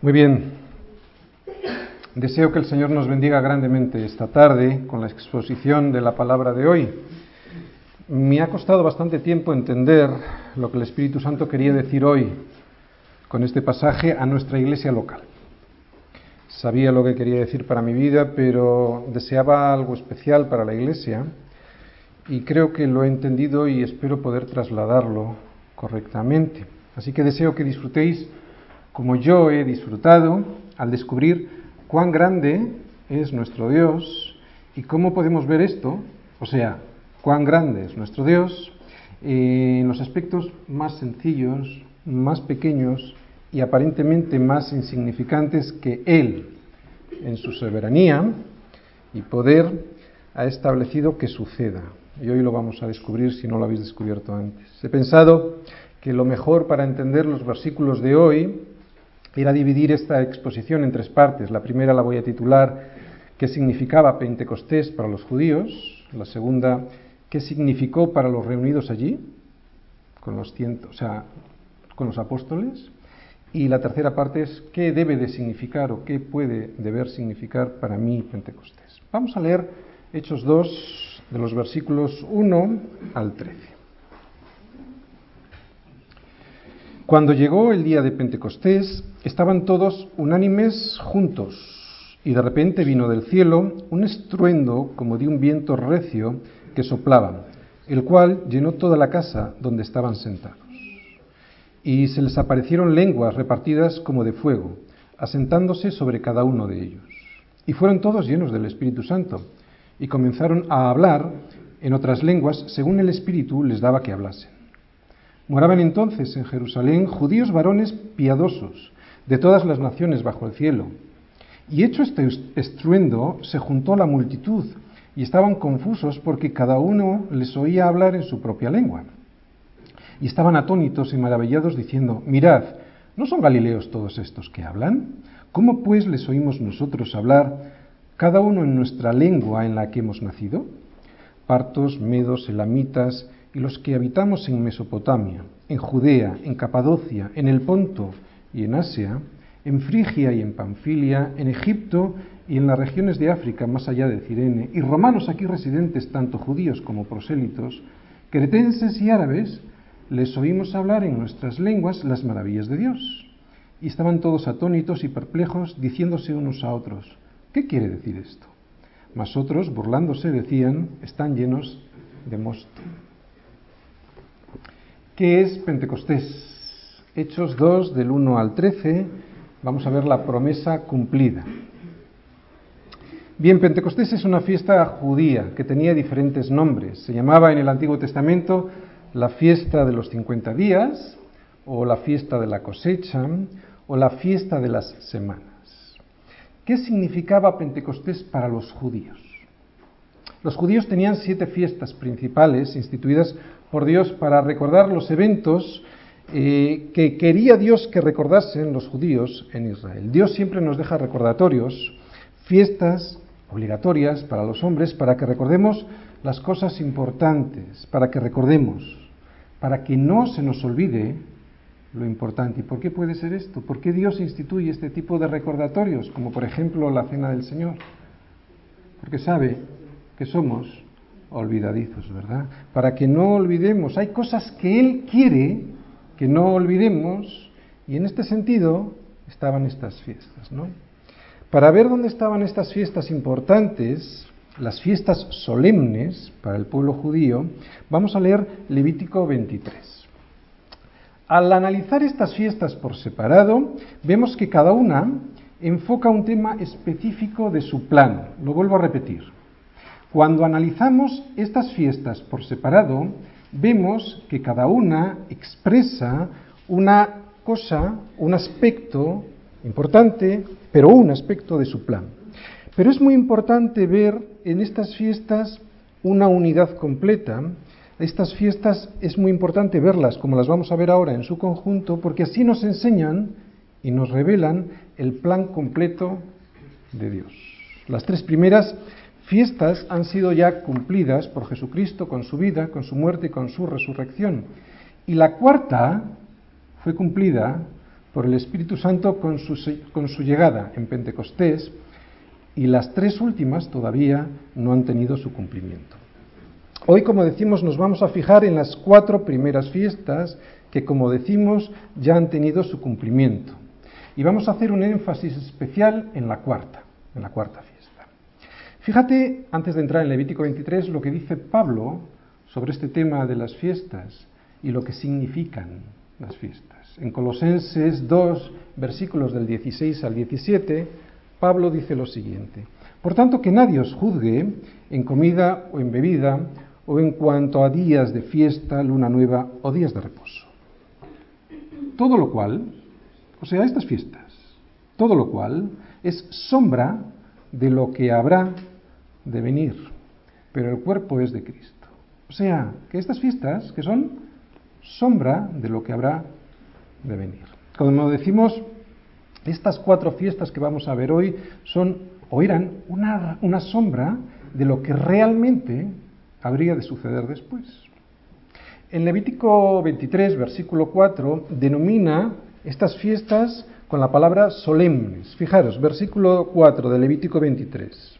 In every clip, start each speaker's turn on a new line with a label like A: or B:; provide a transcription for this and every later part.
A: Muy bien. Deseo que el Señor nos bendiga grandemente esta tarde con la exposición de la palabra de hoy. Me ha costado bastante tiempo entender lo que el Espíritu Santo quería decir hoy con este pasaje a nuestra iglesia local. Sabía lo que quería decir para mi vida, pero deseaba algo especial para la iglesia y creo que lo he entendido y espero poder trasladarlo correctamente. Así que deseo que disfrutéis como yo he disfrutado al descubrir cuán grande es nuestro Dios y cómo podemos ver esto, o sea, cuán grande es nuestro Dios en los aspectos más sencillos, más pequeños y aparentemente más insignificantes que Él, en su soberanía y poder, ha establecido que suceda. Y hoy lo vamos a descubrir si no lo habéis descubierto antes. He pensado que lo mejor para entender los versículos de hoy era dividir esta exposición en tres partes. La primera la voy a titular ¿Qué significaba Pentecostés para los judíos? La segunda, ¿qué significó para los reunidos allí? Con los o sea, con los apóstoles. Y la tercera parte es ¿qué debe de significar o qué puede deber significar para mí Pentecostés? Vamos a leer Hechos 2 de los versículos 1 al 13. Cuando llegó el día de Pentecostés, estaban todos unánimes juntos, y de repente vino del cielo un estruendo como de un viento recio que soplaba, el cual llenó toda la casa donde estaban sentados. Y se les aparecieron lenguas repartidas como de fuego, asentándose sobre cada uno de ellos. Y fueron todos llenos del Espíritu Santo, y comenzaron a hablar en otras lenguas según el Espíritu les daba que hablasen. Moraban entonces en Jerusalén judíos varones piadosos de todas las naciones bajo el cielo. Y hecho este estruendo, se juntó la multitud y estaban confusos porque cada uno les oía hablar en su propia lengua. Y estaban atónitos y maravillados diciendo, mirad, ¿no son galileos todos estos que hablan? ¿Cómo pues les oímos nosotros hablar cada uno en nuestra lengua en la que hemos nacido? Partos, medos, elamitas, y los que habitamos en Mesopotamia, en Judea, en Capadocia, en el Ponto y en Asia, en Frigia y en Panfilia, en Egipto y en las regiones de África más allá de Cirene, y romanos aquí residentes, tanto judíos como prosélitos, cretenses y árabes, les oímos hablar en nuestras lenguas las maravillas de Dios. Y estaban todos atónitos y perplejos, diciéndose unos a otros, ¿qué quiere decir esto? Mas otros, burlándose, decían, están llenos de mosto. ¿Qué es Pentecostés? Hechos 2 del 1 al 13, vamos a ver la promesa cumplida. Bien, Pentecostés es una fiesta judía que tenía diferentes nombres. Se llamaba en el Antiguo Testamento la fiesta de los 50 días, o la fiesta de la cosecha, o la fiesta de las semanas. ¿Qué significaba Pentecostés para los judíos? Los judíos tenían siete fiestas principales instituidas por Dios para recordar los eventos eh, que quería Dios que recordasen los judíos en Israel. Dios siempre nos deja recordatorios, fiestas obligatorias para los hombres, para que recordemos las cosas importantes, para que recordemos, para que no se nos olvide lo importante. ¿Y por qué puede ser esto? ¿Por qué Dios instituye este tipo de recordatorios, como por ejemplo la Cena del Señor? Porque sabe que somos olvidadizos, ¿verdad? Para que no olvidemos, hay cosas que Él quiere que no olvidemos y en este sentido estaban estas fiestas, ¿no? Para ver dónde estaban estas fiestas importantes, las fiestas solemnes para el pueblo judío, vamos a leer Levítico 23. Al analizar estas fiestas por separado, vemos que cada una enfoca un tema específico de su plan. Lo vuelvo a repetir. Cuando analizamos estas fiestas por separado, vemos que cada una expresa una cosa, un aspecto importante, pero un aspecto de su plan. Pero es muy importante ver en estas fiestas una unidad completa. Estas fiestas es muy importante verlas, como las vamos a ver ahora en su conjunto, porque así nos enseñan y nos revelan el plan completo de Dios. Las tres primeras fiestas han sido ya cumplidas por Jesucristo con su vida, con su muerte y con su resurrección. Y la cuarta fue cumplida por el Espíritu Santo con su, con su llegada en Pentecostés y las tres últimas todavía no han tenido su cumplimiento. Hoy, como decimos, nos vamos a fijar en las cuatro primeras fiestas que, como decimos, ya han tenido su cumplimiento. Y vamos a hacer un énfasis especial en la cuarta, en la cuarta fiesta. Fíjate, antes de entrar en Levítico 23, lo que dice Pablo sobre este tema de las fiestas y lo que significan las fiestas. En Colosenses 2, versículos del 16 al 17, Pablo dice lo siguiente. Por tanto, que nadie os juzgue en comida o en bebida o en cuanto a días de fiesta, luna nueva o días de reposo. Todo lo cual, o sea, estas fiestas, todo lo cual es sombra de lo que habrá de venir, pero el cuerpo es de Cristo. O sea, que estas fiestas, que son sombra de lo que habrá de venir. Como decimos, estas cuatro fiestas que vamos a ver hoy son o eran una, una sombra de lo que realmente habría de suceder después. En Levítico 23, versículo 4, denomina estas fiestas con la palabra solemnes. Fijaros, versículo 4 de Levítico 23.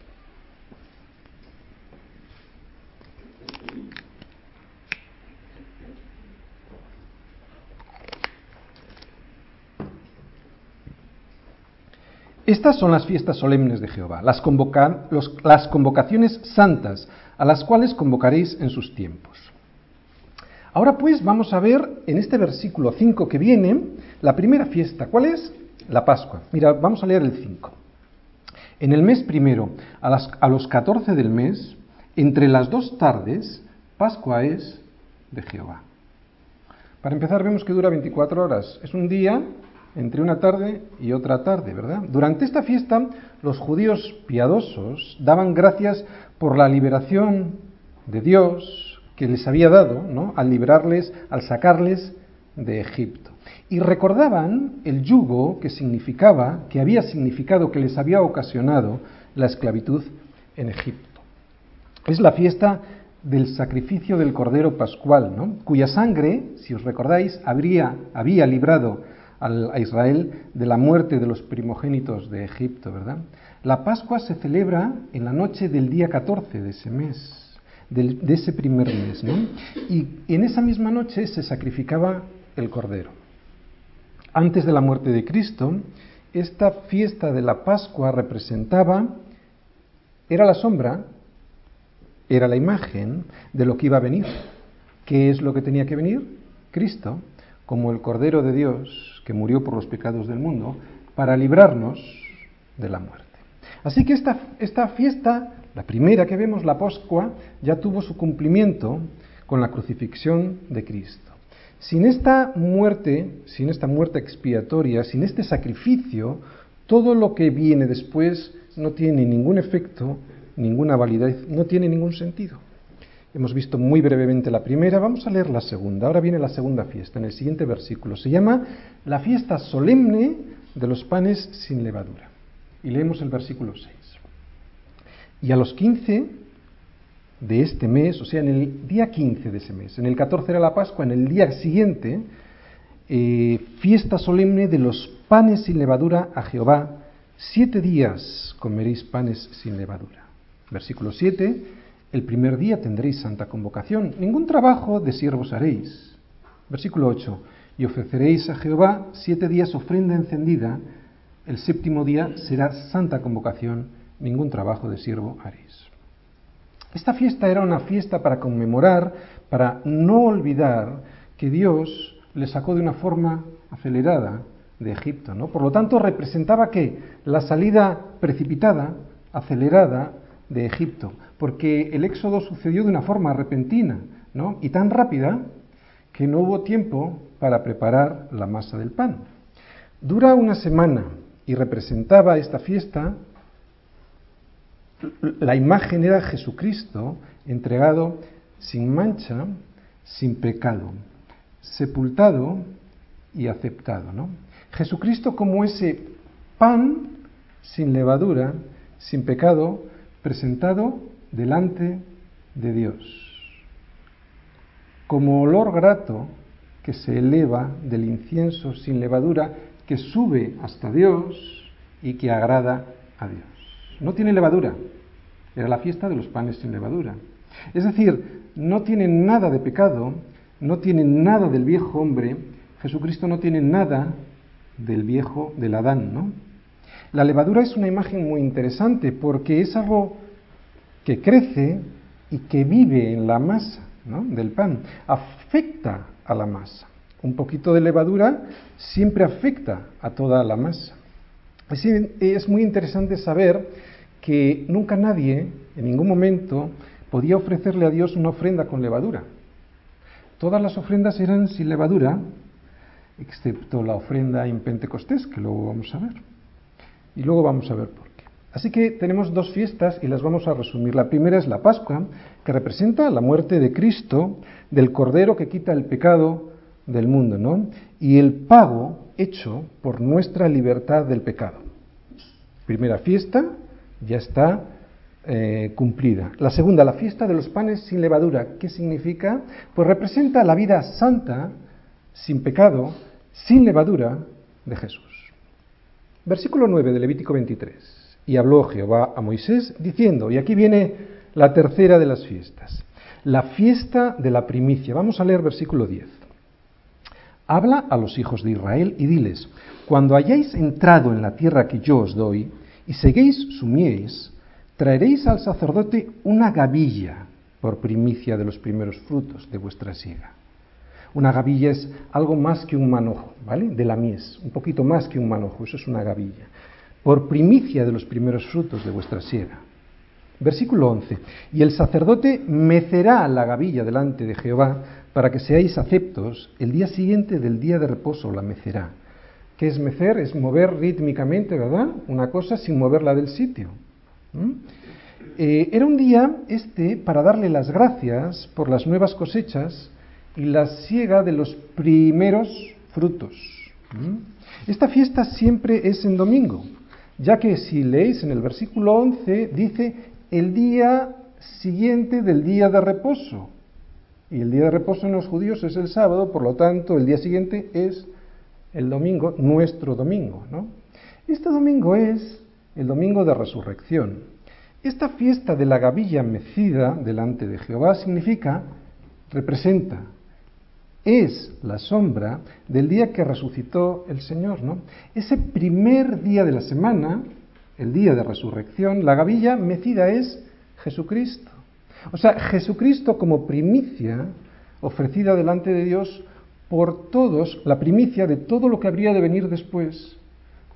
A: Estas son las fiestas solemnes de Jehová, las, convocaciones santas, a las cuales convocaréis en sus tiempos. Ahora pues vamos a ver en este versículo 5 que viene la primera fiesta. ¿Cuál es? La Pascua. Mira, vamos a leer el 5. En el mes primero, a, a los 14 del mes, entre las dos tardes, Pascua es de Jehová. Para empezar, vemos que dura 24 horas. Es un día entre una tarde y otra tarde, ¿verdad? Durante esta fiesta los judíos piadosos daban gracias por la liberación de Dios que les había dado, ¿no? Al liberarles, al sacarles de Egipto. Y recordaban el yugo que significaba, que había significado, que les había ocasionado la esclavitud en Egipto. Es la fiesta del sacrificio del Cordero Pascual, ¿no? cuya sangre, si os recordáis, habría, había librado a Israel de la muerte de los primogénitos de Egipto, ¿verdad? La Pascua se celebra en la noche del día 14 de ese mes, de ese primer mes, ¿no? Y en esa misma noche se sacrificaba el cordero. Antes de la muerte de Cristo, esta fiesta de la Pascua representaba, era la sombra, era la imagen de lo que iba a venir. ¿Qué es lo que tenía que venir? Cristo, como el Cordero de Dios, que murió por los pecados del mundo, para librarnos de la muerte. Así que esta, esta fiesta, la primera que vemos, la Pascua, ya tuvo su cumplimiento con la crucifixión de Cristo. Sin esta muerte, sin esta muerte expiatoria, sin este sacrificio, todo lo que viene después no tiene ningún efecto, ninguna validez, no tiene ningún sentido. Hemos visto muy brevemente la primera, vamos a leer la segunda. Ahora viene la segunda fiesta, en el siguiente versículo. Se llama la fiesta solemne de los panes sin levadura. Y leemos el versículo 6. Y a los 15 de este mes, o sea, en el día 15 de ese mes, en el 14 era la Pascua, en el día siguiente, eh, fiesta solemne de los panes sin levadura a Jehová. Siete días comeréis panes sin levadura. Versículo 7 el primer día tendréis santa convocación, ningún trabajo de siervos haréis. Versículo 8. Y ofreceréis a Jehová siete días ofrenda encendida, el séptimo día será santa convocación, ningún trabajo de siervo haréis. Esta fiesta era una fiesta para conmemorar, para no olvidar que Dios le sacó de una forma acelerada de Egipto, ¿no? Por lo tanto, representaba que la salida precipitada, acelerada de Egipto, porque el éxodo sucedió de una forma repentina ¿no? y tan rápida que no hubo tiempo para preparar la masa del pan. Dura una semana y representaba esta fiesta, la imagen era Jesucristo entregado sin mancha, sin pecado, sepultado y aceptado. ¿no? Jesucristo como ese pan sin levadura, sin pecado, presentado delante de Dios, como olor grato que se eleva del incienso sin levadura que sube hasta Dios y que agrada a Dios. No tiene levadura. Era la fiesta de los panes sin levadura. Es decir, no tiene nada de pecado, no tiene nada del viejo hombre. Jesucristo no tiene nada del viejo, del Adán, ¿no? La levadura es una imagen muy interesante porque es algo que crece y que vive en la masa del pan, afecta a la masa. Un poquito de levadura siempre afecta a toda la masa. Es muy interesante saber que nunca nadie, en ningún momento, podía ofrecerle a Dios una ofrenda con levadura. Todas las ofrendas eran sin levadura, excepto la ofrenda en Pentecostés, que luego vamos a ver. Y luego vamos a ver por. Así que tenemos dos fiestas y las vamos a resumir. La primera es la Pascua, que representa la muerte de Cristo, del Cordero que quita el pecado del mundo, ¿no? Y el pago hecho por nuestra libertad del pecado. Primera fiesta ya está eh, cumplida. La segunda, la fiesta de los panes sin levadura. ¿Qué significa? Pues representa la vida santa, sin pecado, sin levadura de Jesús. Versículo 9 de Levítico 23. Y habló Jehová a Moisés diciendo, y aquí viene la tercera de las fiestas, la fiesta de la primicia. Vamos a leer versículo 10. Habla a los hijos de Israel y diles, cuando hayáis entrado en la tierra que yo os doy, y seguéis su mies, traeréis al sacerdote una gavilla por primicia de los primeros frutos de vuestra siega. Una gavilla es algo más que un manojo, ¿vale? De la mies, un poquito más que un manojo, eso es una gavilla. Por primicia de los primeros frutos de vuestra siega. Versículo 11. Y el sacerdote mecerá la gavilla delante de Jehová para que seáis aceptos. El día siguiente del día de reposo la mecerá. ¿Qué es mecer? Es mover rítmicamente, ¿verdad? Una cosa sin moverla del sitio. Eh, era un día este para darle las gracias por las nuevas cosechas y la siega de los primeros frutos. Esta fiesta siempre es en domingo, ya que si leéis en el versículo 11 dice el día siguiente del día de reposo. Y el día de reposo en los judíos es el sábado, por lo tanto el día siguiente es el domingo, nuestro domingo. ¿no? Este domingo es el domingo de resurrección. Esta fiesta de la gavilla mecida delante de Jehová significa, representa es la sombra del día que resucitó el Señor, ¿no? Ese primer día de la semana, el día de resurrección, la gavilla mecida es Jesucristo. O sea, Jesucristo como primicia ofrecida delante de Dios por todos, la primicia de todo lo que habría de venir después,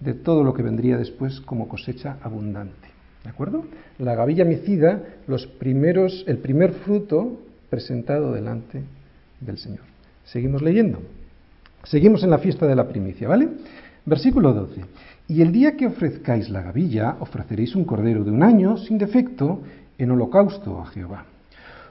A: de todo lo que vendría después como cosecha abundante. ¿De acuerdo? La gavilla mecida, los primeros, el primer fruto presentado delante del Señor. Seguimos leyendo. Seguimos en la fiesta de la primicia, ¿vale? Versículo 12. Y el día que ofrezcáis la gavilla, ofreceréis un cordero de un año sin defecto en holocausto a Jehová.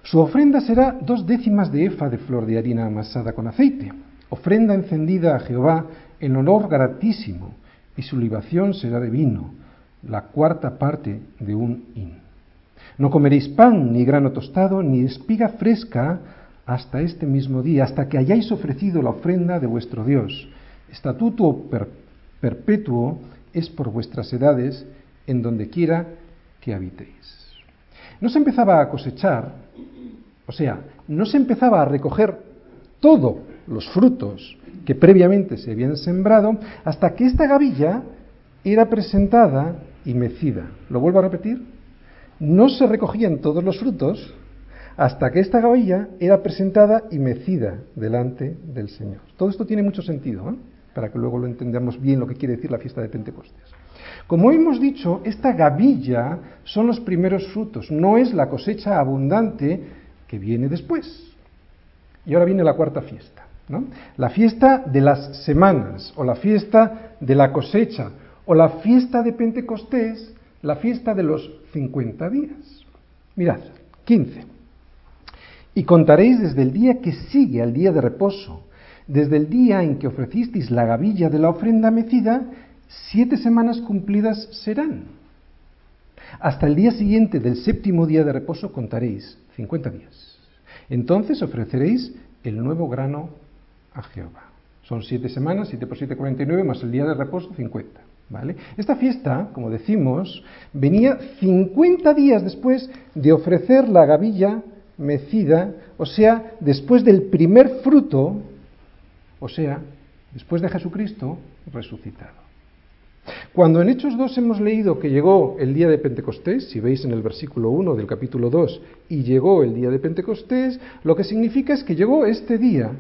A: Su ofrenda será dos décimas de efa de flor de harina amasada con aceite, ofrenda encendida a Jehová en honor gratísimo, y su libación será de vino, la cuarta parte de un hin. No comeréis pan, ni grano tostado, ni espiga fresca, hasta este mismo día, hasta que hayáis ofrecido la ofrenda de vuestro Dios. Estatuto perpetuo es por vuestras edades en donde quiera que habitéis. No se empezaba a cosechar, o sea, no se empezaba a recoger todos los frutos que previamente se habían sembrado hasta que esta gavilla era presentada y mecida. ¿Lo vuelvo a repetir? No se recogían todos los frutos hasta que esta gavilla era presentada y mecida delante del Señor. Todo esto tiene mucho sentido, ¿eh? para que luego lo entendamos bien lo que quiere decir la fiesta de Pentecostés. Como hemos dicho, esta gavilla son los primeros frutos, no es la cosecha abundante que viene después. Y ahora viene la cuarta fiesta. La fiesta de las semanas, o la fiesta de la cosecha, o la fiesta de Pentecostés, la fiesta de los 50 días. Mirad, 15. Y contaréis desde el día que sigue al día de reposo, desde el día en que ofrecisteis la gavilla de la ofrenda mecida, siete semanas cumplidas serán. Hasta el día siguiente del séptimo día de reposo contaréis cincuenta días. Entonces ofreceréis el nuevo grano a Jehová. Son siete semanas, 7 por 7, 49, más el día de reposo, 50. ¿Vale? Esta fiesta, como decimos, venía 50 días después de ofrecer la gavilla mecida, o sea, después del primer fruto, o sea, después de Jesucristo resucitado. Cuando en Hechos 2 hemos leído que llegó el día de Pentecostés, si veis en el versículo 1 del capítulo 2, y llegó el día de Pentecostés, lo que significa es que llegó este día,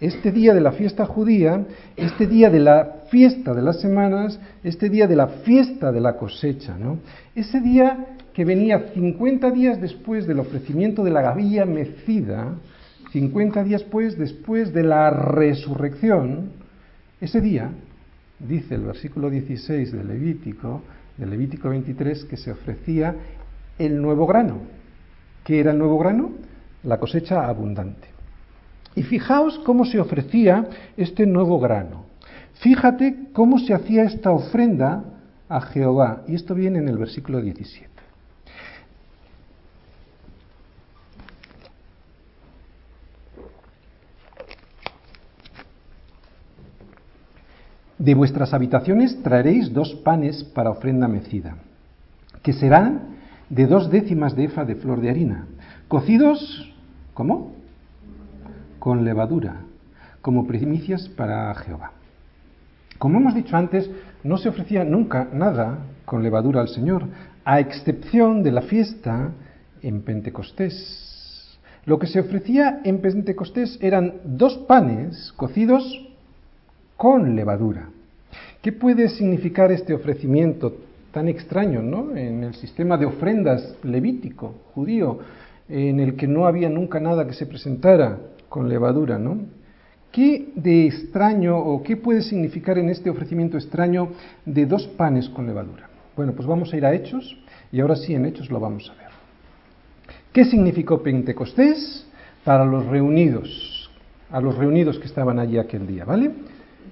A: este día de la fiesta judía, este día de la fiesta de las semanas, este día de la fiesta de la cosecha, ¿no? Ese día que venía 50 días después del ofrecimiento de la gavilla mecida, 50 días pues después de la resurrección, ese día, dice el versículo 16 de Levítico, de Levítico 23, que se ofrecía el nuevo grano. ¿Qué era el nuevo grano? La cosecha abundante. Y fijaos cómo se ofrecía este nuevo grano. Fíjate cómo se hacía esta ofrenda a Jehová. Y esto viene en el versículo 17. De vuestras habitaciones traeréis dos panes para ofrenda mecida, que serán de dos décimas de efa de flor de harina, cocidos, ¿cómo? Con levadura, como primicias para Jehová. Como hemos dicho antes, no se ofrecía nunca nada con levadura al Señor, a excepción de la fiesta en Pentecostés. Lo que se ofrecía en Pentecostés eran dos panes cocidos con levadura. ¿Qué puede significar este ofrecimiento tan extraño ¿no? en el sistema de ofrendas levítico, judío, en el que no había nunca nada que se presentara con levadura? ¿no? ¿Qué de extraño o qué puede significar en este ofrecimiento extraño de dos panes con levadura? Bueno, pues vamos a ir a Hechos y ahora sí en Hechos lo vamos a ver. ¿Qué significó Pentecostés para los reunidos, a los reunidos que estaban allí aquel día, ¿vale?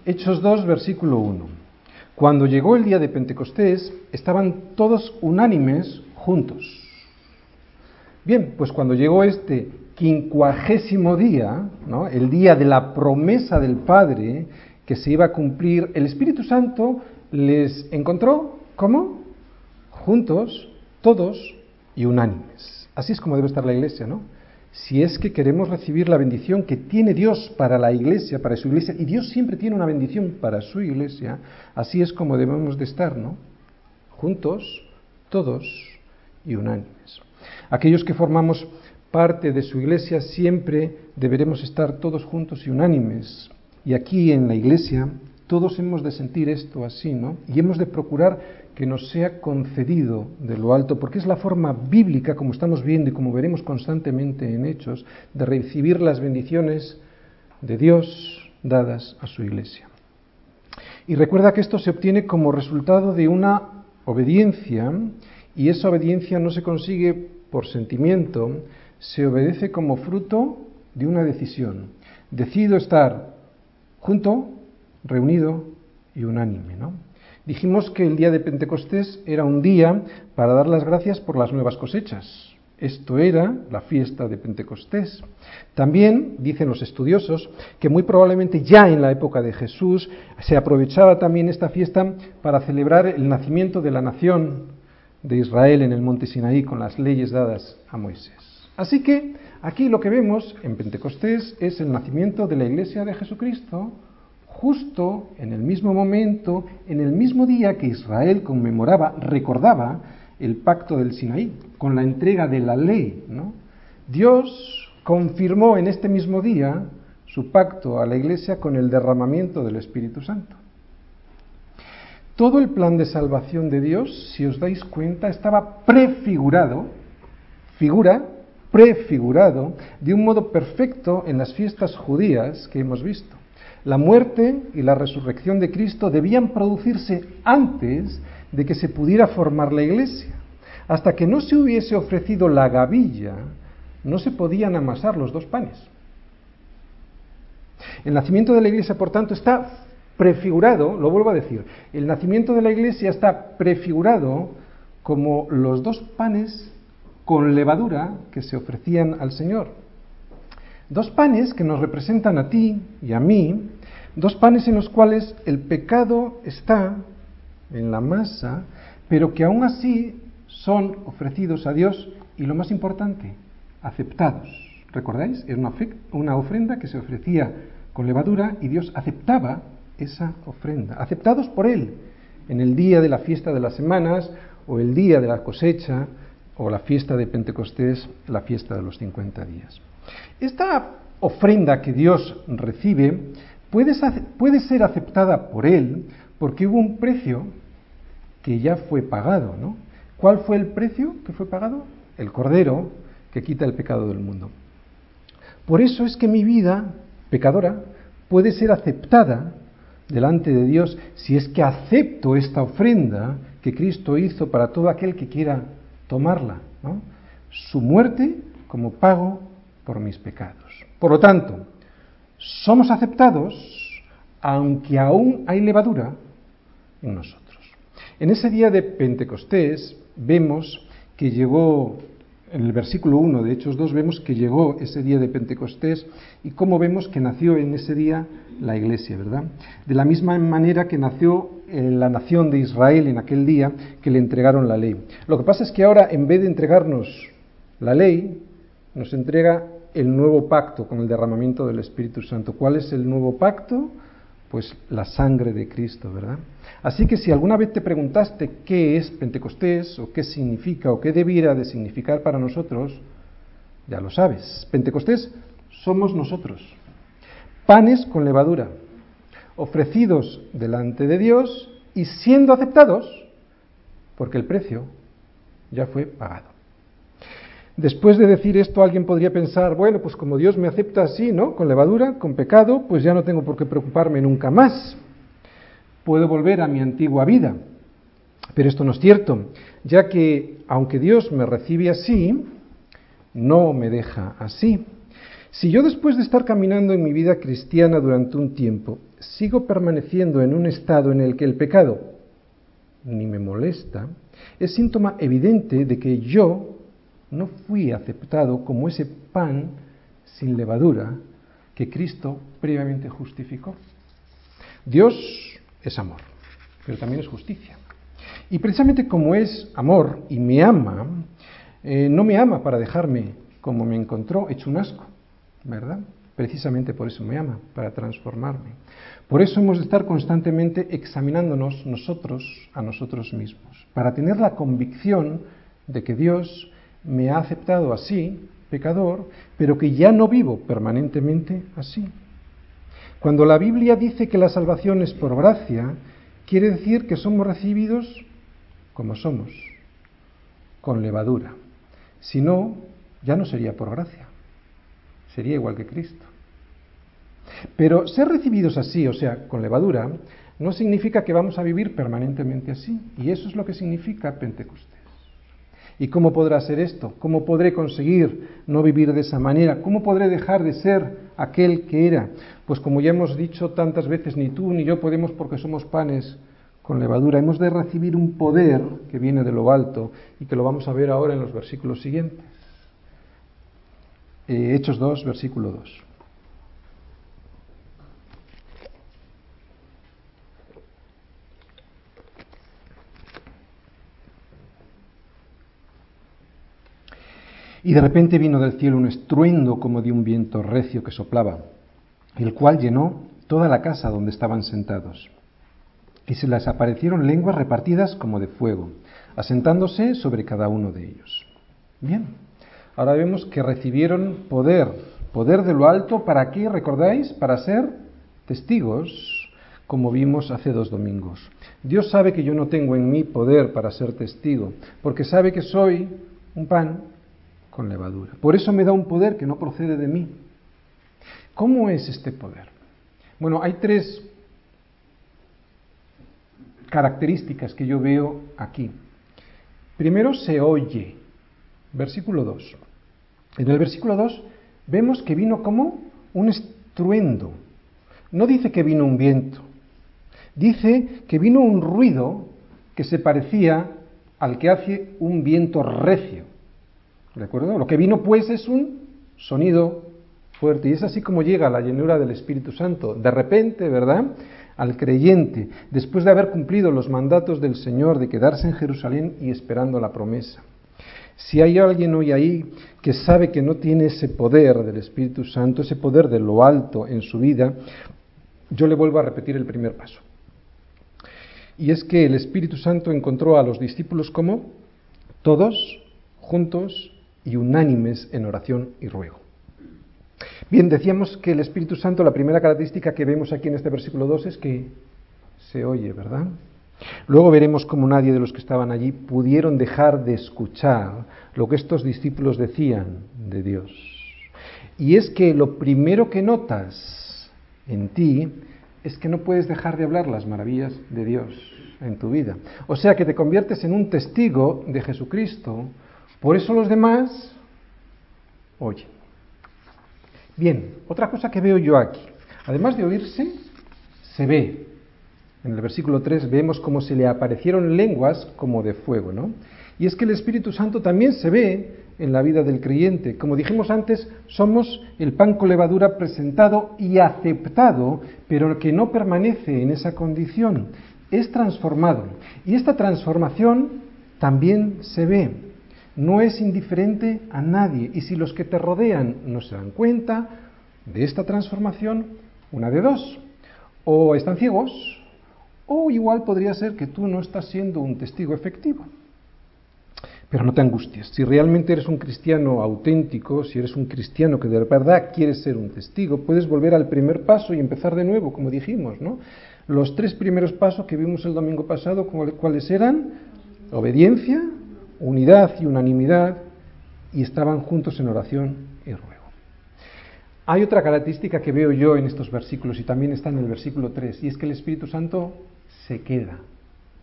A: Hechos 2, versículo 1. Cuando llegó el día de Pentecostés, estaban todos unánimes juntos. Bien, pues cuando llegó este quincuagésimo día, ¿no? el día de la promesa del Padre que se iba a cumplir, el Espíritu Santo les encontró, ¿cómo? Juntos, todos y unánimes. Así es como debe estar la iglesia, ¿no? Si es que queremos recibir la bendición que tiene Dios para la iglesia, para su iglesia, y Dios siempre tiene una bendición para su iglesia, así es como debemos de estar, ¿no? Juntos, todos y unánimes. Aquellos que formamos parte de su iglesia siempre deberemos estar todos juntos y unánimes. Y aquí en la iglesia todos hemos de sentir esto así, ¿no? Y hemos de procurar que nos sea concedido de lo alto, porque es la forma bíblica, como estamos viendo y como veremos constantemente en Hechos, de recibir las bendiciones de Dios dadas a su iglesia. Y recuerda que esto se obtiene como resultado de una obediencia, y esa obediencia no se consigue por sentimiento, se obedece como fruto de una decisión. Decido estar junto, reunido y unánime, ¿no? Dijimos que el día de Pentecostés era un día para dar las gracias por las nuevas cosechas. Esto era la fiesta de Pentecostés. También, dicen los estudiosos, que muy probablemente ya en la época de Jesús se aprovechaba también esta fiesta para celebrar el nacimiento de la nación de Israel en el monte Sinaí con las leyes dadas a Moisés. Así que aquí lo que vemos en Pentecostés es el nacimiento de la iglesia de Jesucristo, justo en el mismo momento, en el mismo día que Israel conmemoraba, recordaba el pacto del Sinaí, con la entrega de la ley. Dios confirmó en este mismo día su pacto a la iglesia con el derramamiento del Espíritu Santo. Todo el plan de salvación de Dios, si os dais cuenta, estaba prefigurado, figura, prefigurado, de un modo perfecto en las fiestas judías que hemos visto. La muerte y la resurrección de Cristo debían producirse antes de que se pudiera formar la iglesia. Hasta que no se hubiese ofrecido la gavilla, no se podían amasar los dos panes. El nacimiento de la iglesia, por tanto, está prefigurado, lo vuelvo a decir, el nacimiento de la iglesia está prefigurado como los dos panes con levadura que se ofrecían al Señor. Dos panes que nos representan a ti y a mí Dos panes en los cuales el pecado está en la masa, pero que aún así son ofrecidos a Dios y lo más importante, aceptados. ¿Recordáis? Era una, una ofrenda que se ofrecía con levadura y Dios aceptaba esa ofrenda, aceptados por Él en el día de la fiesta de las semanas o el día de la cosecha o la fiesta de Pentecostés, la fiesta de los 50 días. Esta ofrenda que Dios recibe puede, ser aceptada por Él porque hubo un precio que ya fue pagado, ¿no? ¿Cuál fue el precio que fue pagado? El cordero que quita el pecado del mundo. Por eso es que mi vida pecadora puede ser aceptada delante de Dios si es que acepto esta ofrenda que Cristo hizo para todo aquel que quiera tomarla, su muerte como pago por mis pecados. Por lo tanto, somos aceptados aunque aún hay levadura en nosotros. En ese día de Pentecostés vemos que llegó en el versículo 1 de Hechos 2 vemos que llegó ese día de Pentecostés y cómo vemos que nació en ese día la iglesia, ¿verdad? De la misma manera que nació la nación de Israel en aquel día que le entregaron la ley. Lo que pasa es que ahora, en vez de entregarnos la ley, nos entrega el nuevo pacto con el derramamiento del Espíritu Santo. ¿Cuál es el nuevo pacto? Pues la sangre de Cristo, ¿verdad? Así que si alguna vez te preguntaste qué es Pentecostés o qué significa o qué debiera de significar para nosotros, ya lo sabes. Pentecostés somos nosotros. Panes con levadura, ofrecidos delante de Dios y siendo aceptados porque el precio ya fue pagado. Después de decir esto, alguien podría pensar, bueno, pues como Dios me acepta así, ¿no? Con levadura, con pecado, pues ya no tengo por qué preocuparme nunca más puedo volver a mi antigua vida. Pero esto no es cierto, ya que aunque Dios me recibe así, no me deja así. Si yo después de estar caminando en mi vida cristiana durante un tiempo, sigo permaneciendo en un estado en el que el pecado ni me molesta, es síntoma evidente de que yo no fui aceptado como ese pan sin levadura que Cristo previamente justificó. Dios es amor, pero también es justicia. Y precisamente como es amor y me ama, eh, no me ama para dejarme como me encontró, hecho un asco, ¿verdad? Precisamente por eso me ama, para transformarme. Por eso hemos de estar constantemente examinándonos nosotros a nosotros mismos, para tener la convicción de que Dios me ha aceptado así, pecador, pero que ya no vivo permanentemente así. Cuando la Biblia dice que la salvación es por gracia, quiere decir que somos recibidos como somos, con levadura. Si no, ya no sería por gracia, sería igual que Cristo. Pero ser recibidos así, o sea, con levadura, no significa que vamos a vivir permanentemente así. Y eso es lo que significa Pentecostés. ¿Y cómo podrá ser esto? ¿Cómo podré conseguir no vivir de esa manera? ¿Cómo podré dejar de ser aquel que era? Pues como ya hemos dicho tantas veces, ni tú ni yo podemos porque somos panes con levadura. Hemos de recibir un poder que viene de lo alto y que lo vamos a ver ahora en los versículos siguientes. Eh, Hechos 2, versículo 2. Y de repente vino del cielo un estruendo como de un viento recio que soplaba, el cual llenó toda la casa donde estaban sentados. Y se les aparecieron lenguas repartidas como de fuego, asentándose sobre cada uno de ellos. Bien, ahora vemos que recibieron poder, poder de lo alto, ¿para qué? ¿Recordáis? Para ser testigos, como vimos hace dos domingos. Dios sabe que yo no tengo en mí poder para ser testigo, porque sabe que soy un pan con levadura. Por eso me da un poder que no procede de mí. ¿Cómo es este poder? Bueno, hay tres características que yo veo aquí. Primero se oye, versículo 2. En el versículo 2 vemos que vino como un estruendo. No dice que vino un viento, dice que vino un ruido que se parecía al que hace un viento recio. Lo que vino pues es un sonido fuerte. Y es así como llega la llenura del Espíritu Santo. De repente, ¿verdad? Al creyente, después de haber cumplido los mandatos del Señor de quedarse en Jerusalén y esperando la promesa. Si hay alguien hoy ahí que sabe que no tiene ese poder del Espíritu Santo, ese poder de lo alto en su vida, yo le vuelvo a repetir el primer paso. Y es que el Espíritu Santo encontró a los discípulos como todos juntos y unánimes en oración y ruego. Bien, decíamos que el Espíritu Santo, la primera característica que vemos aquí en este versículo 2 es que se oye, ¿verdad? Luego veremos cómo nadie de los que estaban allí pudieron dejar de escuchar lo que estos discípulos decían de Dios. Y es que lo primero que notas en ti es que no puedes dejar de hablar las maravillas de Dios en tu vida. O sea que te conviertes en un testigo de Jesucristo. Por eso los demás oyen. Bien, otra cosa que veo yo aquí. Además de oírse, se ve. En el versículo 3 vemos cómo se le aparecieron lenguas como de fuego, ¿no? Y es que el Espíritu Santo también se ve en la vida del creyente. Como dijimos antes, somos el pan con levadura presentado y aceptado, pero que no permanece en esa condición, es transformado. Y esta transformación también se ve, no es indiferente a nadie. Y si los que te rodean no se dan cuenta de esta transformación, una de dos, o están ciegos, o igual podría ser que tú no estás siendo un testigo efectivo. Pero no te angusties. Si realmente eres un cristiano auténtico, si eres un cristiano que de verdad quieres ser un testigo, puedes volver al primer paso y empezar de nuevo, como dijimos, ¿no? Los tres primeros pasos que vimos el domingo pasado, ¿cuáles eran? Obediencia, unidad y unanimidad, y estaban juntos en oración y ruego. Hay otra característica que veo yo en estos versículos y también está en el versículo 3, y es que el Espíritu Santo se queda.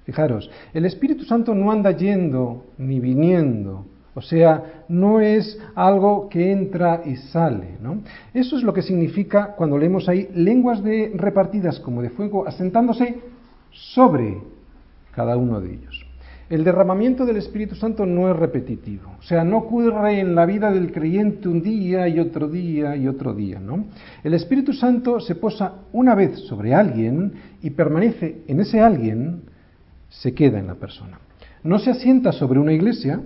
A: Fijaros, el Espíritu Santo no anda yendo ni viniendo, o sea, no es algo que entra y sale. ¿no? Eso es lo que significa cuando leemos ahí lenguas de repartidas como de fuego asentándose sobre cada uno de ellos. El derramamiento del Espíritu Santo no es repetitivo, o sea, no ocurre en la vida del creyente un día y otro día y otro día, ¿no? El Espíritu Santo se posa una vez sobre alguien y permanece en ese alguien, se queda en la persona. No se asienta sobre una iglesia,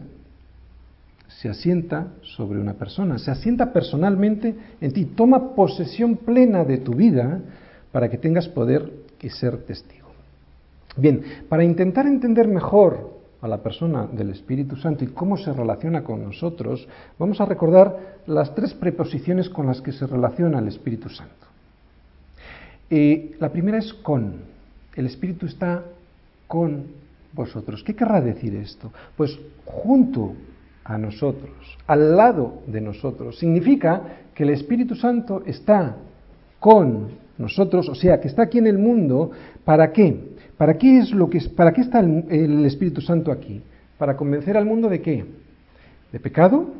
A: se asienta sobre una persona, se asienta personalmente en ti, toma posesión plena de tu vida para que tengas poder y ser testigo. Bien, para intentar entender mejor a la persona del Espíritu Santo y cómo se relaciona con nosotros, vamos a recordar las tres preposiciones con las que se relaciona el Espíritu Santo. Eh, la primera es con. El Espíritu está con vosotros. ¿Qué querrá decir esto? Pues junto a nosotros, al lado de nosotros. Significa que el Espíritu Santo está con nosotros, o sea, que está aquí en el mundo, ¿para qué? ¿Para qué, es lo que, para qué está el, Espíritu Santo aquí? ¿Para convencer al mundo de qué? De pecado,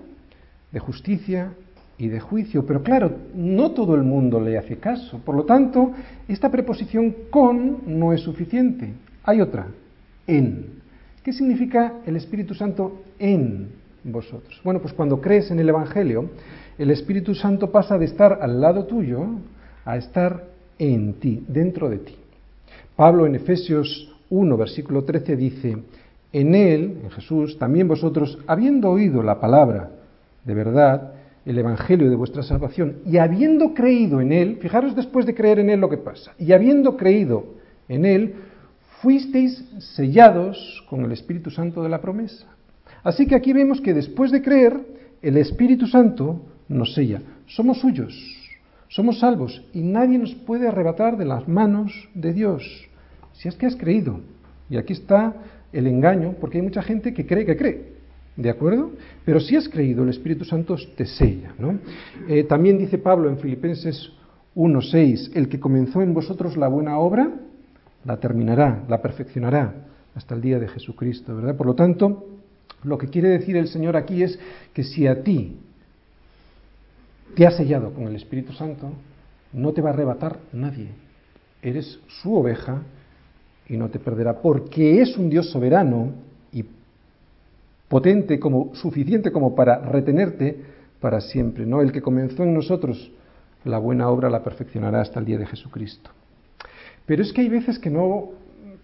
A: de justicia y de juicio. Pero claro, no todo el mundo le hace caso. Por lo tanto, esta preposición con no es suficiente. Hay otra, en. ¿Qué significa el Espíritu Santo en vosotros? Bueno, pues cuando crees en el Evangelio, el Espíritu Santo pasa de estar al lado tuyo a estar en ti, dentro de ti. Pablo en Efesios 1, versículo 13 dice, en Él, en Jesús, también vosotros, habiendo oído la palabra de verdad, el Evangelio de vuestra salvación, y habiendo creído en Él, fijaros después de creer en Él lo que pasa, y habiendo creído en Él, fuisteis sellados con el Espíritu Santo de la promesa. Así que aquí vemos que después de creer, el Espíritu Santo nos sella. Somos suyos, somos salvos, y nadie nos puede arrebatar de las manos de Dios si es que has creído. Y aquí está el engaño, porque hay mucha gente que cree que cree. ¿De acuerdo? Pero si has creído, el Espíritu Santo te sella. ¿no? Eh, también dice Pablo en Filipenses 1.6, el que comenzó en vosotros la buena obra, la terminará, la perfeccionará hasta el día de Jesucristo, ¿verdad? Por lo tanto, lo que quiere decir el Señor aquí es que si a ti te has sellado con el Espíritu Santo, no te va a arrebatar nadie. Eres su oveja y no te perderá, porque es un Dios soberano y potente como suficiente como para retenerte para siempre, ¿no? El que comenzó en nosotros la buena obra la perfeccionará hasta el día de Jesucristo. Pero es que hay veces que no,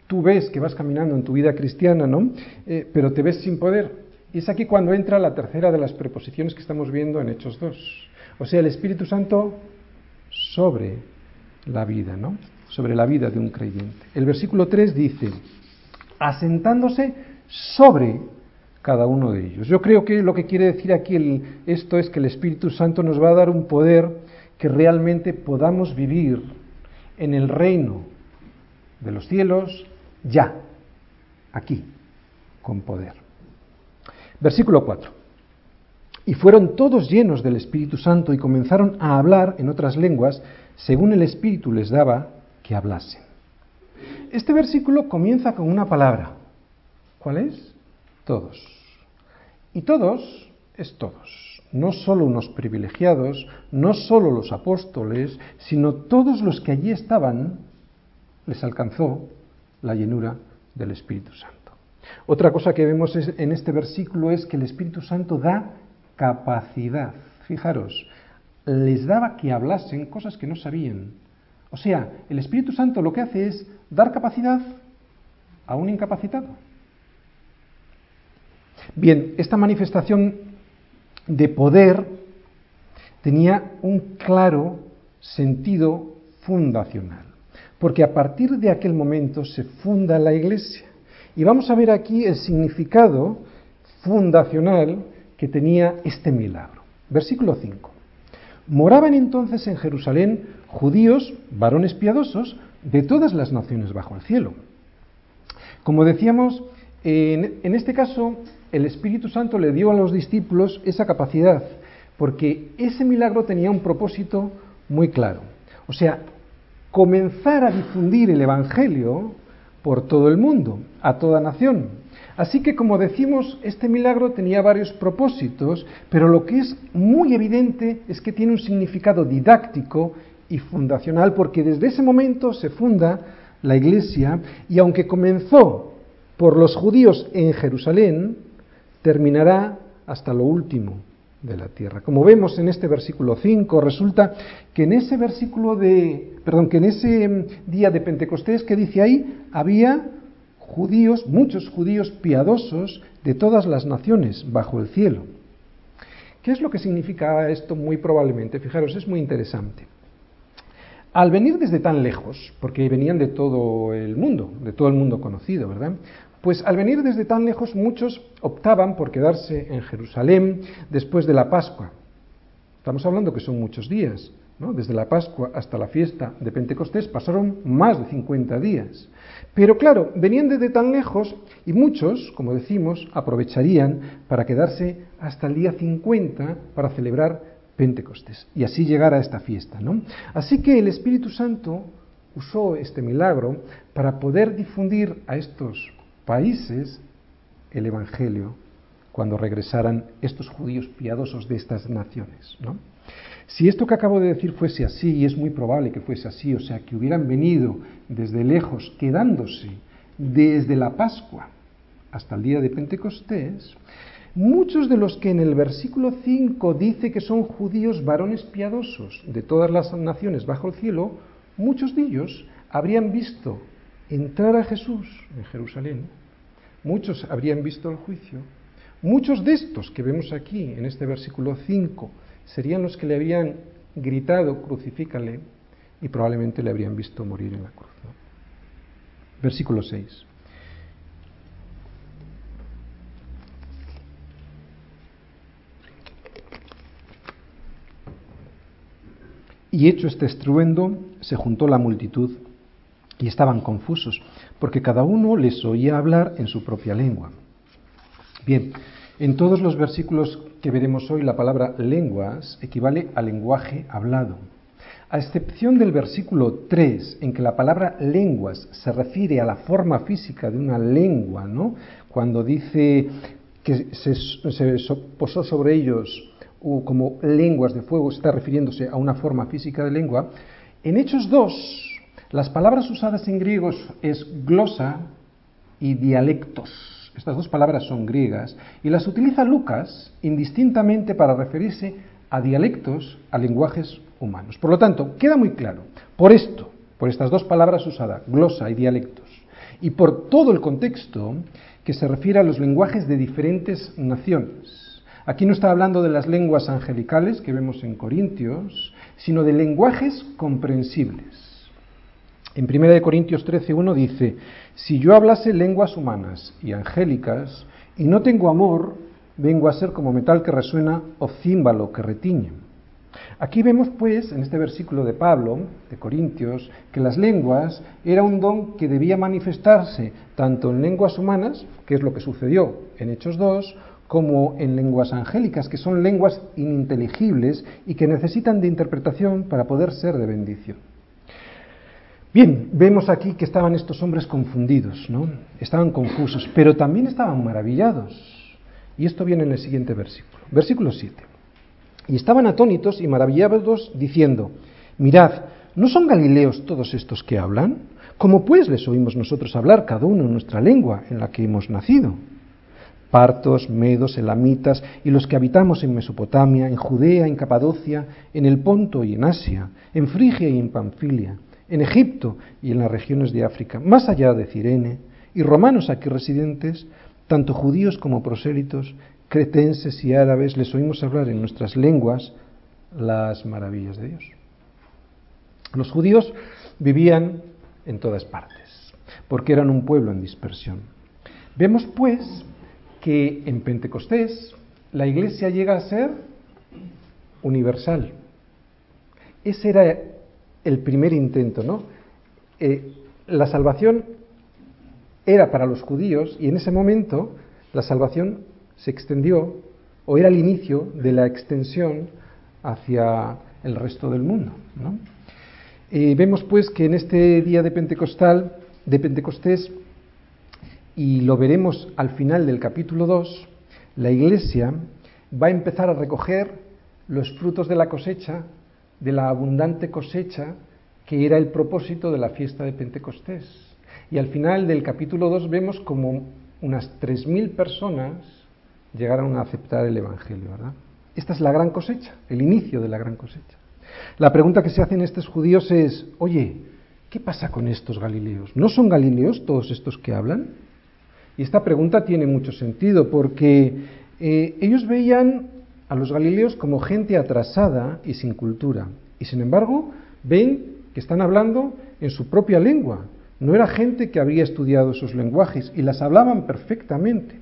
A: tú ves que vas caminando en tu vida cristiana, ¿no? Eh, pero te ves sin poder. Y es aquí cuando entra la tercera de las preposiciones que estamos viendo en Hechos 2. O sea, el Espíritu Santo sobre la vida, ¿no? Sobre la vida de un creyente. El versículo 3 dice, asentándose sobre cada uno de ellos. Yo creo que lo que quiere decir aquí esto es que el Espíritu Santo nos va a dar un poder que realmente podamos vivir en el reino de los cielos ya, aquí, con poder. Versículo 4. Y fueron todos llenos del Espíritu Santo y comenzaron a hablar en otras lenguas según el Espíritu les daba que hablasen. Este versículo comienza con una palabra. ¿Cuál es? Todos. Y todos es todos. No solo unos privilegiados, no solo los apóstoles, sino todos los que allí estaban, les alcanzó la llenura del Espíritu Santo. Otra cosa que vemos en este versículo es que el Espíritu Santo da capacidad. Fijaros, les daba que hablasen cosas que no sabían. O sea, el Espíritu Santo lo que hace es dar capacidad a un incapacitado. Bien, esta manifestación de poder tenía un claro sentido fundacional, porque a partir de aquel momento se funda la Iglesia. Y vamos a ver aquí el significado fundacional que tenía este milagro. Versículo 5. Moraban entonces en Jerusalén judíos, varones piadosos, de todas las naciones bajo el cielo. Como decíamos, en, este caso el Espíritu Santo le dio a los discípulos esa capacidad, porque ese milagro tenía un propósito muy claro. O sea, comenzar a difundir el Evangelio por todo el mundo, a toda nación. Así que, como decimos, este milagro tenía varios propósitos, pero lo que es muy evidente es que tiene un significado didáctico y fundacional, porque desde ese momento se funda la Iglesia y aunque comenzó por los judíos en Jerusalén, terminará hasta lo último de la tierra. Como vemos en este versículo 5, resulta que en ese versículo de, perdón, que en ese día de Pentecostés que dice ahí, había judíos, muchos judíos piadosos de todas las naciones bajo el cielo. ¿Qué es lo que significa esto muy probablemente? Fijaros, es muy interesante. Al venir desde tan lejos, porque venían de todo el mundo, de todo el mundo conocido, ¿verdad? Pues al venir desde tan lejos muchos optaban por quedarse en Jerusalén después de la Pascua. Estamos hablando que son muchos días, Desde la Pascua hasta la fiesta de Pentecostés pasaron más de 50 días. Pero claro, venían desde tan lejos y muchos, como decimos, aprovecharían para quedarse hasta el día 50 para celebrar Pentecostés y así llegar a esta fiesta. ¿no? Así que el Espíritu Santo usó este milagro para poder difundir a estos países el Evangelio cuando regresaran estos judíos piadosos de estas naciones. Si esto que acabo de decir fuese así, y es muy probable que fuese así, o sea, que hubieran venido desde lejos, quedándose desde la Pascua hasta el día de Pentecostés, muchos de los que en el versículo 5 dice que son judíos varones piadosos de todas las naciones bajo el cielo, muchos de ellos habrían visto entrar a Jesús en Jerusalén, muchos habrían visto el juicio, muchos de estos que vemos aquí en este versículo 5, serían los que le habrían gritado, crucifícale, y probablemente le habrían visto morir en la cruz. Versículo 6. Y hecho este estruendo, se juntó la multitud y estaban confusos, porque cada uno les oía hablar en su propia lengua. Bien, en todos los versículos que veremos hoy, la palabra lenguas equivale a lenguaje hablado. A excepción del versículo 3, en que la palabra lenguas se refiere a la forma física de una lengua, ¿no? Cuando dice que se, posó sobre ellos como lenguas de fuego, está refiriéndose a una forma física de lengua. En Hechos 2, las palabras usadas en griego es glosa y dialectos. Estas dos palabras son griegas y las utiliza Lucas indistintamente para referirse a dialectos, a lenguajes humanos. Por lo tanto, queda muy claro, por esto, por estas dos palabras usadas, glosa y dialectos, y por todo el contexto que se refiere a los lenguajes de diferentes naciones. Aquí no está hablando de las lenguas angelicales que vemos en Corintios, sino de lenguajes comprensibles. En 1 Corintios 13.1 dice, si yo hablase lenguas humanas y angélicas y no tengo amor, vengo a ser como metal que resuena o címbalo que retiñe. Aquí vemos pues en este versículo de Pablo, de Corintios, que las lenguas era un don que debía manifestarse tanto en lenguas humanas, que es lo que sucedió en Hechos 2, como en lenguas angélicas, que son lenguas ininteligibles y que necesitan de interpretación para poder ser de bendición. Bien, vemos aquí que estaban estos hombres confundidos, ¿no? Estaban confusos, pero también estaban maravillados. Y esto viene en el siguiente versículo, versículo 7. Y estaban atónitos y maravillados diciendo, mirad, ¿no son galileos todos estos que hablan? ¿Cómo pues les oímos nosotros hablar cada uno en nuestra lengua en la que hemos nacido? Partos, medos, elamitas y los que habitamos en Mesopotamia, en Judea, en Capadocia, en el Ponto y en Asia, en Frigia y en Panfilia, en Egipto y en las regiones de África, más allá de Cirene, y romanos aquí residentes, tanto judíos como prosélitos, cretenses y árabes, les oímos hablar en nuestras lenguas las maravillas de Dios. Los judíos vivían en todas partes, porque eran un pueblo en dispersión. Vemos pues que en Pentecostés la iglesia llega a ser universal. Ese era el primer intento, ¿no? Eh, la salvación era para los judíos y en ese momento la salvación se extendió o era el inicio de la extensión hacia el resto del mundo. ¿no? vemos pues que en este día de Pentecostal, de Pentecostés, y lo veremos al final del capítulo 2, la iglesia va a empezar a recoger los frutos de la cosecha, de la abundante cosecha que era el propósito de la fiesta de Pentecostés. Y al final del capítulo 2 vemos como unas 3.000 personas llegaron a aceptar el Evangelio, ¿verdad? Esta es la gran cosecha, el inicio de la gran cosecha. La pregunta que se hacen estos judíos es, oye, ¿qué pasa con estos galileos? ¿No son galileos todos estos que hablan? Y esta pregunta tiene mucho sentido porque eh, ellos veían a los galileos como gente atrasada y sin cultura. Y sin embargo, ven que están hablando en su propia lengua. No era gente que había estudiado esos lenguajes y las hablaban perfectamente.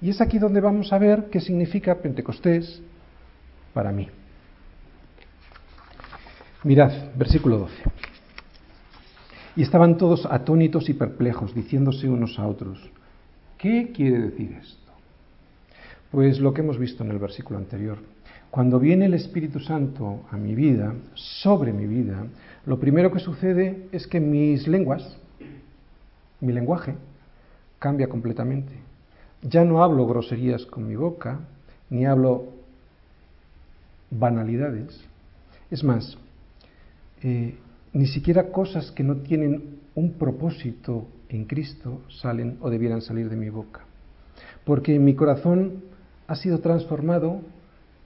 A: Y es aquí donde vamos a ver qué significa Pentecostés para mí. Mirad, versículo 12. Y estaban todos atónitos y perplejos, diciéndose unos a otros, ¿qué quiere decir esto? Pues lo que hemos visto en el versículo anterior. Cuando viene el Espíritu Santo a mi vida, sobre mi vida, lo primero que sucede es que mis lenguas, mi lenguaje, cambia completamente. Ya no hablo groserías con mi boca, ni hablo banalidades. Es más, eh, ni siquiera cosas que no tienen un propósito en Cristo salen o debieran salir de mi boca. Porque mi corazón ha sido transformado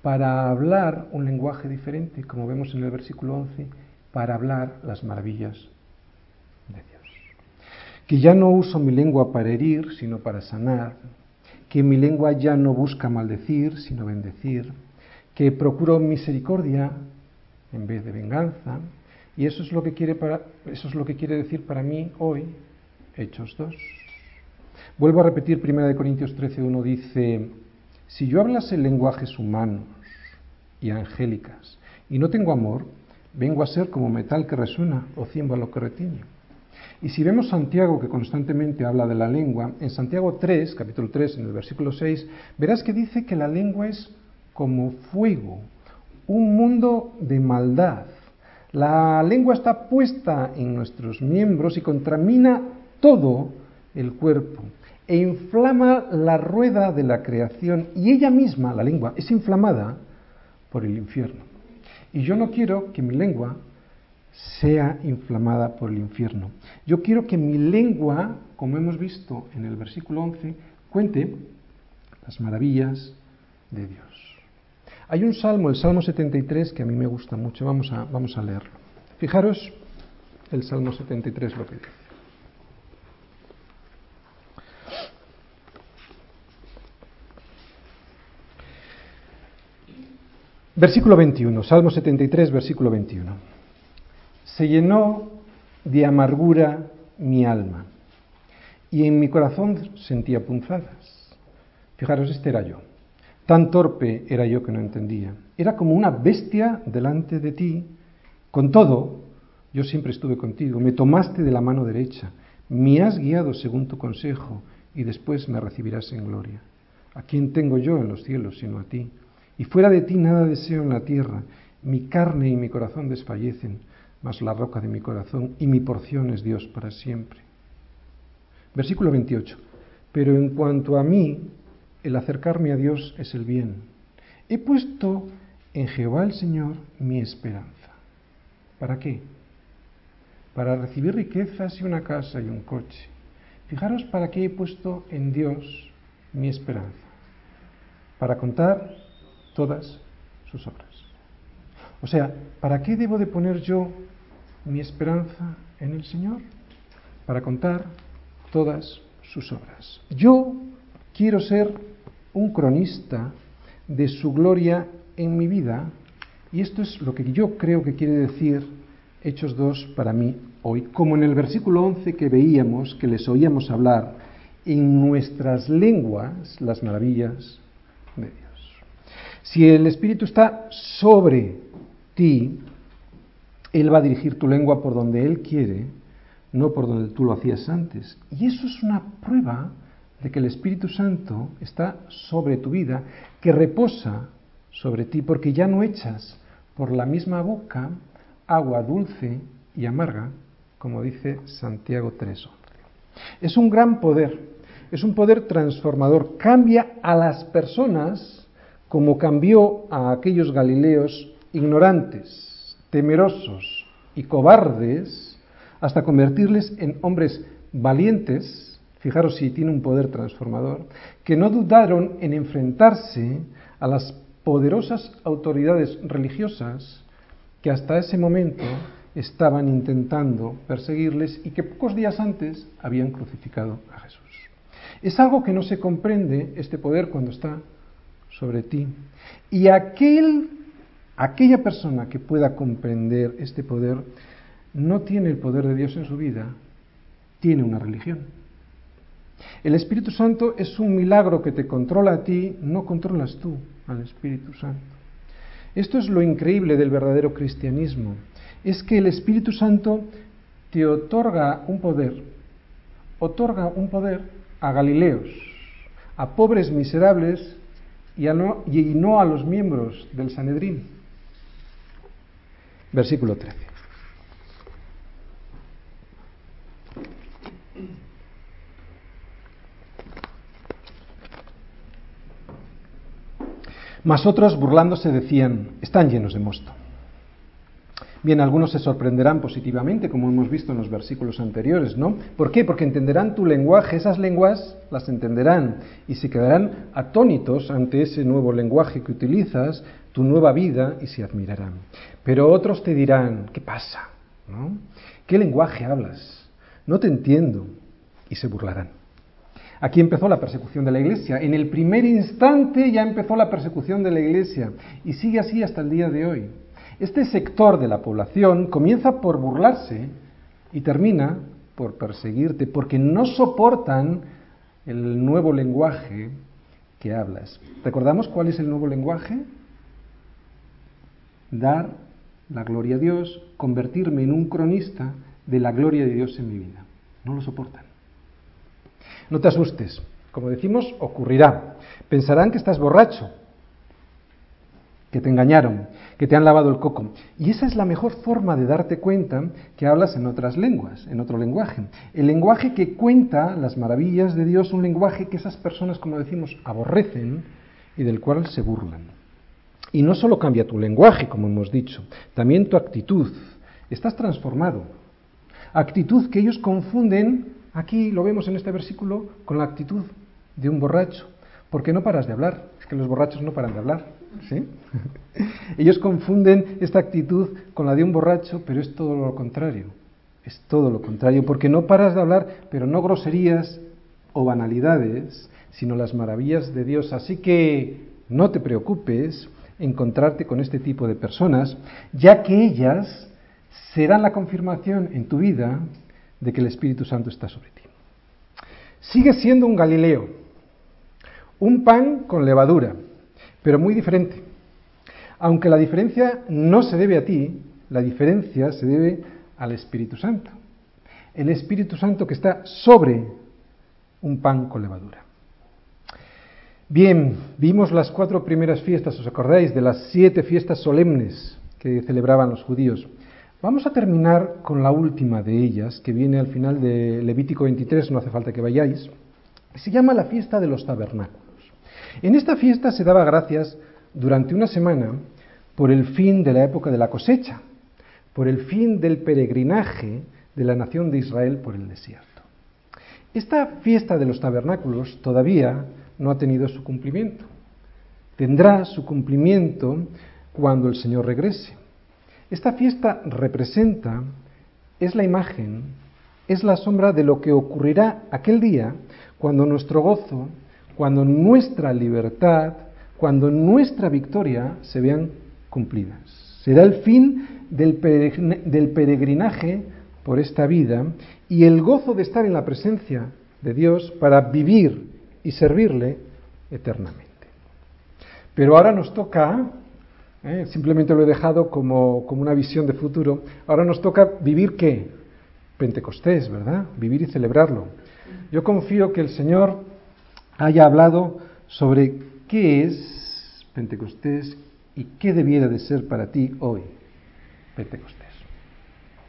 A: para hablar un lenguaje diferente, como vemos en el versículo 11, para hablar las maravillas de Dios. Que ya no uso mi lengua para herir, sino para sanar. Que mi lengua ya no busca maldecir, sino bendecir. Que procuro misericordia en vez de venganza. Y eso es lo que quiere, para, eso es lo que quiere decir para mí hoy Hechos 2. Vuelvo a repetir, 1 Corintios 13.1 dice, si yo hablase lenguajes humanos y angélicas y no tengo amor, vengo a ser como metal que resuena o címbalo que retiñe. Y si vemos Santiago, que constantemente habla de la lengua, en Santiago 3, capítulo 3, en el versículo 6, verás que dice que la lengua es como fuego, un mundo de maldad. La lengua está puesta en nuestros miembros y contamina todo el cuerpo e inflama la rueda de la creación y ella misma, la lengua, es inflamada por el infierno. Y yo no quiero que mi lengua sea inflamada por el infierno. Yo quiero que mi lengua, como hemos visto en el versículo 11, cuente las maravillas de Dios. Hay un salmo, el Salmo 73, que a mí me gusta mucho. Vamos a, vamos a leerlo. Fijaros el Salmo 73 lo que dice. Versículo 21, Salmo 73, versículo 21. Se llenó de amargura mi alma y en mi corazón sentía punzadas. Fijaros, este era yo. Tan torpe era yo que no entendía. Era como una bestia delante de ti. Con todo, yo siempre estuve contigo. Me tomaste de la mano derecha. Me has guiado según tu consejo y después me recibirás en gloria. ¿A quién tengo yo en los cielos sino a ti? Y fuera de ti nada deseo en la tierra. Mi carne y mi corazón desfallecen, mas la roca de mi corazón y mi porción es Dios para siempre. Versículo 28. Pero en cuanto a mí, el acercarme a Dios es el bien. He puesto en Jehová el Señor mi esperanza. ¿Para qué? Para recibir riquezas y una casa y un coche. Fijaros para qué he puesto en Dios mi esperanza. Para contar todas sus obras. O sea, ¿para qué debo de poner yo mi esperanza en el Señor? Para contar todas sus obras. Yo quiero ser un cronista de su gloria en mi vida y esto es lo que yo creo que quiere decir Hechos 2 para mí hoy, como en el versículo 11 que veíamos, que les oíamos hablar en nuestras lenguas las maravillas de Dios. Si el Espíritu está sobre ti, Él va a dirigir tu lengua por donde Él quiere, no por donde tú lo hacías antes. Y eso es una prueba de que el Espíritu Santo está sobre tu vida, que reposa sobre ti, porque ya no echas por la misma boca agua dulce y amarga, como dice Santiago 3.11. Es un gran poder, es un poder transformador, cambia a las personas como cambió a aquellos galileos ignorantes, temerosos y cobardes, hasta convertirles en hombres valientes, fijaros si tiene un poder transformador, que no dudaron en enfrentarse a las poderosas autoridades religiosas que hasta ese momento estaban intentando perseguirles y que pocos días antes habían crucificado a Jesús. Es algo que no se comprende este poder cuando está sobre ti. Y aquel, aquella persona que pueda comprender este poder no tiene el poder de Dios en su vida, tiene una religión. El Espíritu Santo es un milagro que te controla a ti, no controlas tú al Espíritu Santo. Esto es lo increíble del verdadero cristianismo, es que el Espíritu Santo te otorga un poder, otorga un poder a Galileos, a pobres miserables y, no, y no a los miembros del Sanedrín. Versículo 13. Mas otros burlándose decían, están llenos de mosto. Bien, algunos se sorprenderán positivamente, como hemos visto en los versículos anteriores, ¿no? ¿Por qué? Porque entenderán tu lenguaje, esas lenguas las entenderán y se quedarán atónitos ante ese nuevo lenguaje que utilizas, tu nueva vida, y se admirarán. Pero otros te dirán, ¿qué pasa? ¿No? ¿Qué lenguaje hablas? No te entiendo. Y se burlarán. Aquí empezó la persecución de la iglesia. En el primer instante ya empezó la persecución de la iglesia y sigue así hasta el día de hoy. Este sector de la población comienza por burlarse y termina por perseguirte porque no soportan el nuevo lenguaje que hablas. ¿Recordamos cuál es el nuevo lenguaje? Dar la gloria a Dios, convertirme en un cronista de la gloria de Dios en mi vida. No lo soportan. No te asustes. Como decimos, ocurrirá. Pensarán que estás borracho, que te engañaron, que te han lavado el coco. Y esa es la mejor forma de darte cuenta que hablas en otras lenguas, en otro lenguaje. El lenguaje que cuenta las maravillas de Dios, un lenguaje que esas personas, como decimos, aborrecen y del cual se burlan. Y no solo cambia tu lenguaje, como hemos dicho, también tu actitud. Estás transformado. Actitud que ellos confunden, aquí lo vemos en este versículo, con la actitud de un borracho. Porque no paras de hablar. Es que los borrachos no paran de hablar ¿sí? Ellos confunden esta actitud con la de un borracho, pero es todo lo contrario. Es todo lo contrario, porque no paras de hablar, pero no groserías o banalidades, sino las maravillas de Dios. Así que no te preocupes encontrarte con este tipo de personas, ya que ellas serán la confirmación en tu vida de que el Espíritu Santo está sobre ti. Sigue siendo un Galileo, un pan con levadura, pero muy diferente. Aunque la diferencia no se debe a ti, la diferencia se debe al Espíritu Santo. El Espíritu Santo que está sobre un pan con levadura. Bien, vimos las cuatro primeras fiestas, ¿os acordáis? De las siete fiestas solemnes que celebraban los judíos. Vamos a terminar con la última de ellas, que viene al final de Levítico 23, no hace falta que vayáis. Se llama la fiesta de los tabernáculos. En esta fiesta se daba gracias durante una semana por el fin de la época de la cosecha, por el fin del peregrinaje de la nación de Israel por el desierto. Esta fiesta de los tabernáculos todavía no ha tenido su cumplimiento. Tendrá su cumplimiento cuando el Señor regrese. Esta fiesta representa, es la imagen, es la sombra de lo que ocurrirá aquel día cuando nuestro gozo, cuando nuestra libertad, cuando nuestra victoria se vean cumplidas. Será el fin del peregrinaje por esta vida y el gozo de estar en la presencia de Dios para vivir y servirle eternamente. Pero ahora nos toca, ¿eh? simplemente lo he dejado como, como una visión de futuro, ahora nos toca vivir qué? Pentecostés, ¿verdad? Vivir y celebrarlo. Yo confío que el Señor haya hablado sobre qué es Pentecostés y qué debiera de ser para ti hoy Pentecostés.